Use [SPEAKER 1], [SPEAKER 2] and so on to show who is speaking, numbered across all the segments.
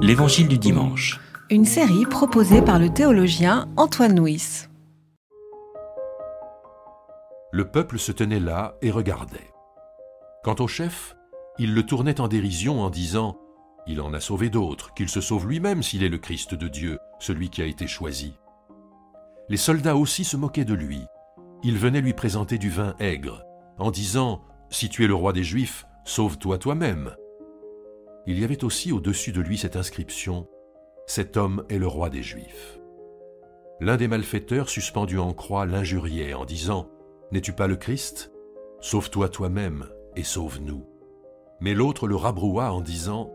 [SPEAKER 1] L'Évangile du dimanche.
[SPEAKER 2] Une série proposée par le théologien Antoine Nuis.
[SPEAKER 3] Le peuple se tenait là et regardait. Quant au chef, il le tournait en dérision en disant Il en a sauvé d'autres, qu'il se sauve lui-même s'il est le Christ de Dieu, celui qui a été choisi. Les soldats aussi se moquaient de lui. Ils venaient lui présenter du vin aigre, en disant Si tu es le roi des Juifs, sauve-toi toi-même. Il y avait aussi au-dessus de lui cette inscription Cet homme est le roi des Juifs. L'un des malfaiteurs suspendus en croix l'injuriait en disant N'es-tu pas le Christ? Sauve-toi toi-même et sauve-nous. Mais l'autre le rabroua en disant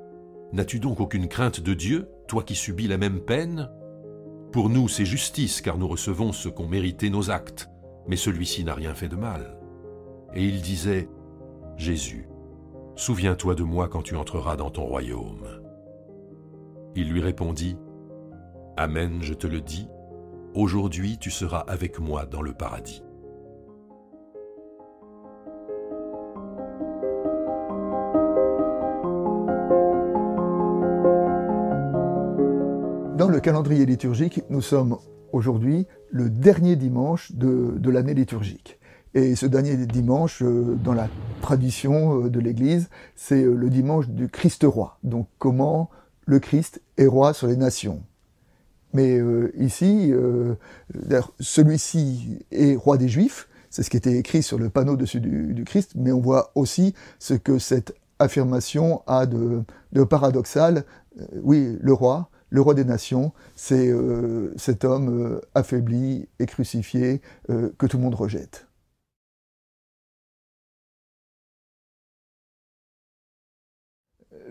[SPEAKER 3] N'as-tu donc aucune crainte de Dieu, toi qui subis la même peine? Pour nous, c'est justice, car nous recevons ce qu'ont mérité nos actes, mais celui-ci n'a rien fait de mal. Et il disait Jésus, souviens-toi de moi quand tu entreras dans ton royaume. Il lui répondit Amen, je te le dis, aujourd'hui tu seras avec moi dans le paradis.
[SPEAKER 4] Dans le calendrier liturgique, nous sommes aujourd'hui le dernier dimanche de, l'année liturgique. Et ce dernier dimanche, euh, dans la tradition euh, de l'Église, c'est euh, le dimanche du Christ roi. Donc comment le Christ est roi sur les nations. Mais ici, celui-ci est roi des Juifs, c'est ce qui était écrit sur le panneau dessus du, Christ, mais on voit aussi ce que cette affirmation a de, paradoxal. oui, le roi, le roi des nations, c'est cet homme affaibli et crucifié que tout le monde rejette.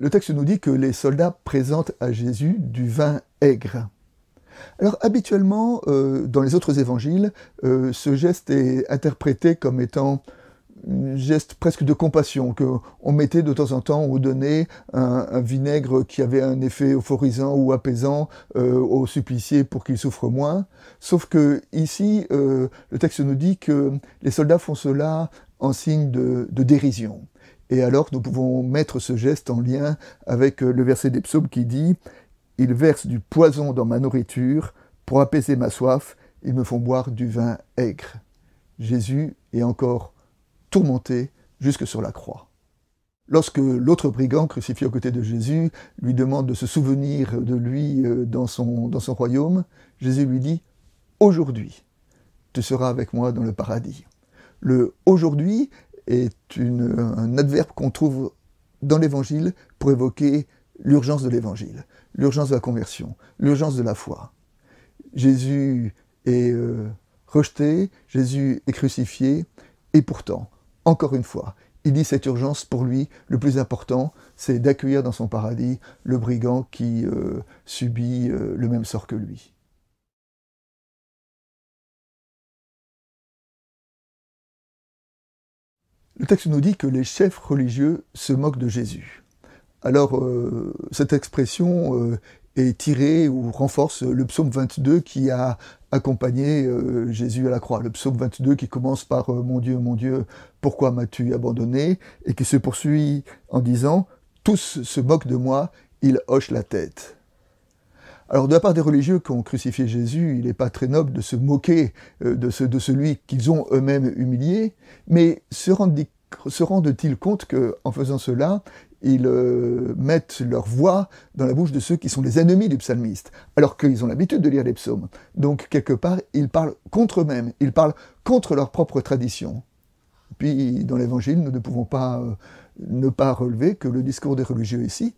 [SPEAKER 4] Le texte nous dit que les soldats présentent à Jésus du vin aigre. Alors habituellement, dans les autres évangiles, ce geste est interprété comme étant un geste presque de compassion qu'on mettait de temps en temps ou donnait un, vinaigre qui avait un effet euphorisant ou apaisant euh, au supplicié pour qu'il souffre moins. Sauf que ici, euh, le texte nous dit que les soldats font cela en signe de, dérision. Et alors nous pouvons mettre ce geste en lien avec euh, le verset des psaumes qui dit Ils versent du poison dans ma nourriture pour apaiser ma soif, ils me font boire du vin aigre. Jésus est encore tourmenté jusque sur la croix. Lorsque l'autre brigand crucifié aux côtés de Jésus lui demande de se souvenir de lui euh, dans son, dans son royaume, Jésus lui dit Aujourd'hui, tu seras avec moi dans le paradis. Le aujourd'hui est un adverbe qu'on trouve dans l'évangile pour évoquer l'urgence de l'évangile, l'urgence de la conversion, l'urgence de la foi. Jésus est euh, rejeté, Jésus est crucifié, et pourtant, encore une fois, il dit cette urgence pour lui, le plus important, c'est d'accueillir dans son paradis le brigand qui euh, subit euh, le même sort que lui. Le texte nous dit que les chefs religieux se moquent de Jésus. Alors, euh, cette expression est tirée ou renforce le psaume 22 qui a accompagner euh, Jésus à la croix. Le psaume 22 qui commence par euh, Mon Dieu, mon Dieu, pourquoi m'as-tu abandonné? et qui se poursuit en disant Tous se moquent de moi, ils hochent la tête. Alors de la part des religieux qui ont crucifié Jésus, il n'est pas très noble de se moquer euh, de, ce, de celui qu'ils ont eux-mêmes humilié, mais se rendent-ils compte qu'en faisant cela, ils euh, mettent leur voix dans la bouche de ceux qui sont les ennemis du psalmiste, alors qu'ils ont l'habitude de lire les psaumes. Donc, quelque part, ils parlent contre eux-mêmes, ils parlent contre leur propre tradition. Puis, dans l'Évangile, nous ne pouvons pas euh, ne pas relever que le discours des religieux ici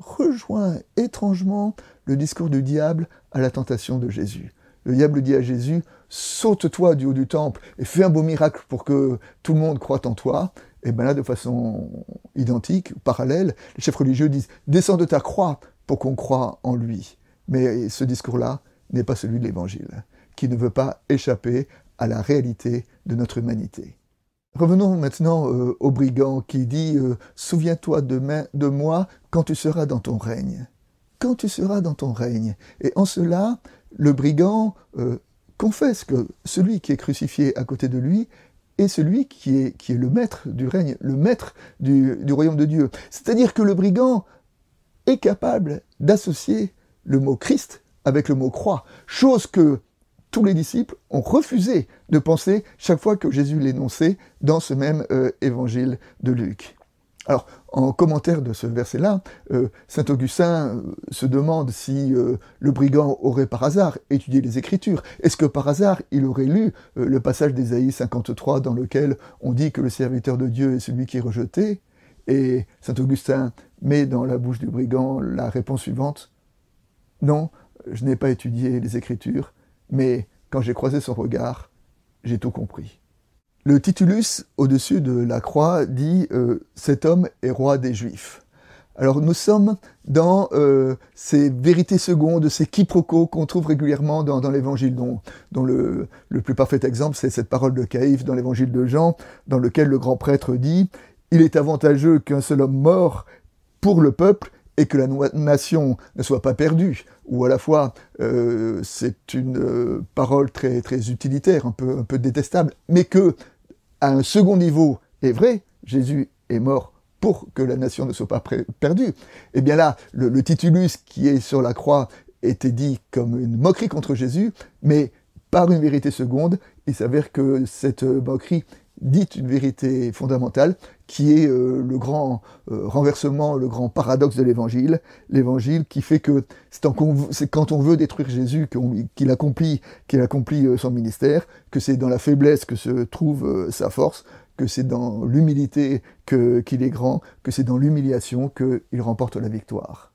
[SPEAKER 4] rejoint étrangement le discours du diable à la tentation de Jésus. Le diable dit à Jésus, saute-toi du haut du temple et fais un beau miracle pour que tout le monde croit en toi. Et bien là, de façon identique, parallèle, les chefs religieux disent Descends de ta croix pour qu'on croie en lui. Mais ce discours-là n'est pas celui de l'Évangile, qui ne veut pas échapper à la réalité de notre humanité. Revenons maintenant euh, au brigand qui dit euh, Souviens-toi de, de moi quand tu seras dans ton règne. Quand tu seras dans ton règne. Et en cela, le brigand euh, confesse que celui qui est crucifié à côté de lui et celui qui est, qui est le maître du règne, le maître du, royaume de Dieu. C'est-à-dire que le brigand est capable d'associer le mot Christ avec le mot croix, chose que tous les disciples ont refusé de penser chaque fois que Jésus l'énonçait dans ce même euh, évangile de Luc. Alors, en commentaire de ce verset-là, euh, Saint Augustin euh, se demande si le brigand aurait par hasard étudié les Écritures. Est-ce que par hasard il aurait lu le passage d'Ésaïe 53 dans lequel on dit que le serviteur de Dieu est celui qui est rejeté? Et Saint Augustin met dans la bouche du brigand la réponse suivante Non, je n'ai pas étudié les Écritures, mais quand j'ai croisé son regard, j'ai tout compris. Le titulus au-dessus de la croix dit euh, Cet homme est roi des Juifs. Alors nous sommes dans euh, ces vérités secondes, ces quiproquos qu'on trouve régulièrement dans, l'Évangile, dont, le, le, plus parfait exemple, c'est cette parole de Caïphe dans l'Évangile de Jean, dans lequel le grand prêtre dit « Il est avantageux qu'un seul homme mort pour le peuple et que la nation ne soit pas perdue, ou à la fois euh, c'est une euh, parole très, très utilitaire, un peu, un peu détestable, mais que à un second niveau est vrai, Jésus est mort pour que la nation ne soit pas perdue. Eh bien là, le, le titulus qui est sur la croix était dit comme une moquerie contre Jésus, mais par une vérité seconde, il s'avère que cette moquerie dit une vérité fondamentale qui est euh, le grand euh, renversement, le grand paradoxe de l'évangile, l'évangile qui fait que c'est quand on veut détruire Jésus qu'il accomplit, qu'il accomplit euh, son ministère, que c'est dans la faiblesse que se trouve sa force, que c'est dans l'humilité qu'il est grand, que c'est dans l'humiliation qu'il remporte la victoire.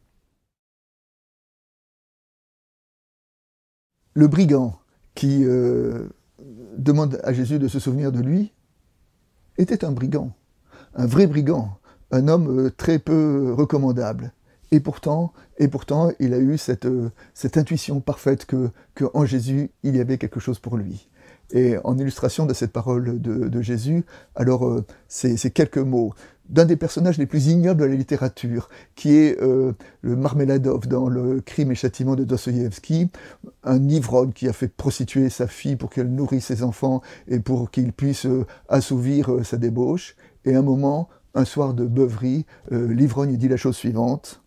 [SPEAKER 4] Le brigand qui demande à Jésus de se souvenir de lui, était un brigand, un vrai brigand, un homme euh, très peu recommandable. Et pourtant, et pourtant, il a eu cette, euh, cette intuition parfaite que, que en Jésus, il y avait quelque chose pour lui. Et en illustration de cette parole de, Jésus, alors euh, ces, quelques mots d'un des personnages les plus ignobles de la littérature, qui est euh, le Marmeladov dans le Crime et Châtiment de Dostoïevski, un ivrogne qui a fait prostituer sa fille pour qu'elle nourrisse ses enfants et pour qu'il puisse euh, assouvir sa débauche. Et un moment, un soir de beuverie, l'ivrogne dit la chose suivante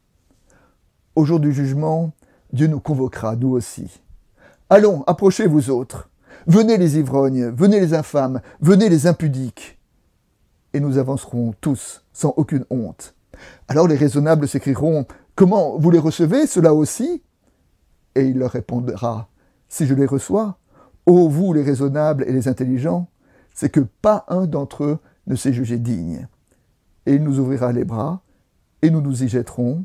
[SPEAKER 4] Au jour du jugement, Dieu nous convoquera, nous aussi. Allons, approchez vous autres. Venez les ivrognes, venez les infâmes, venez les impudiques. Et nous avancerons tous sans aucune honte. Alors les raisonnables s'écrieront Comment vous les recevez, cela aussi? Et il leur répondra Si je les reçois, ô vous les raisonnables et les intelligents, c'est que pas un d'entre eux ne s'est jugé digne. Et il nous ouvrira les bras, et nous nous y jetterons,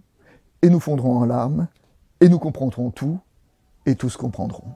[SPEAKER 4] et nous fondrons en larmes, et nous comprendrons tout, et tous comprendront.